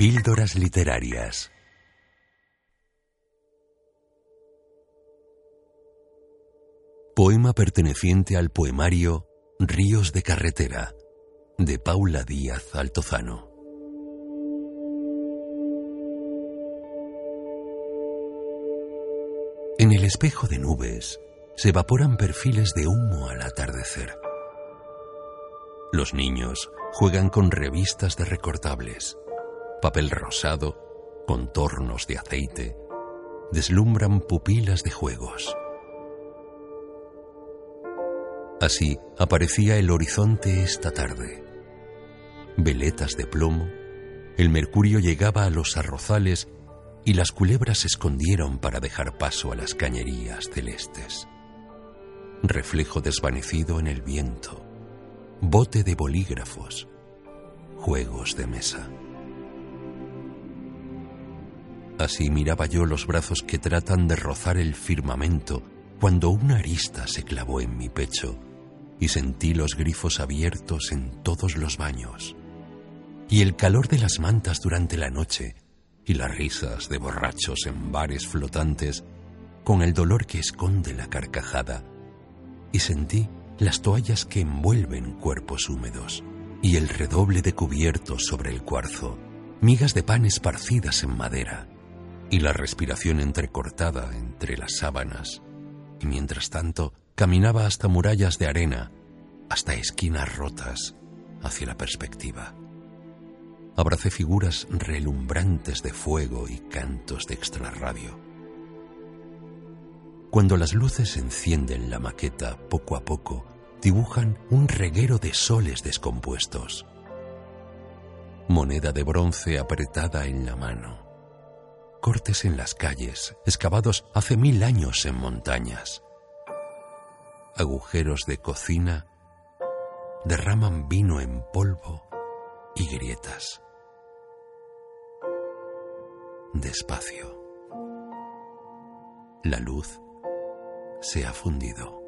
Píldoras Literarias Poema perteneciente al poemario Ríos de Carretera de Paula Díaz Altozano. En el espejo de nubes se evaporan perfiles de humo al atardecer. Los niños juegan con revistas de recortables, papel rosado, contornos de aceite, deslumbran pupilas de juegos. Así aparecía el horizonte esta tarde. Veletas de plomo, el mercurio llegaba a los arrozales y las culebras se escondieron para dejar paso a las cañerías celestes reflejo desvanecido en el viento, bote de bolígrafos, juegos de mesa. Así miraba yo los brazos que tratan de rozar el firmamento cuando una arista se clavó en mi pecho y sentí los grifos abiertos en todos los baños, y el calor de las mantas durante la noche, y las risas de borrachos en bares flotantes, con el dolor que esconde la carcajada. Y sentí las toallas que envuelven cuerpos húmedos y el redoble de cubiertos sobre el cuarzo, migas de pan esparcidas en madera y la respiración entrecortada entre las sábanas. Y mientras tanto caminaba hasta murallas de arena, hasta esquinas rotas, hacia la perspectiva. Abracé figuras relumbrantes de fuego y cantos de extrarradio cuando las luces encienden la maqueta poco a poco, dibujan un reguero de soles descompuestos. Moneda de bronce apretada en la mano. Cortes en las calles, excavados hace mil años en montañas. Agujeros de cocina derraman vino en polvo y grietas. Despacio. La luz se ha fundido.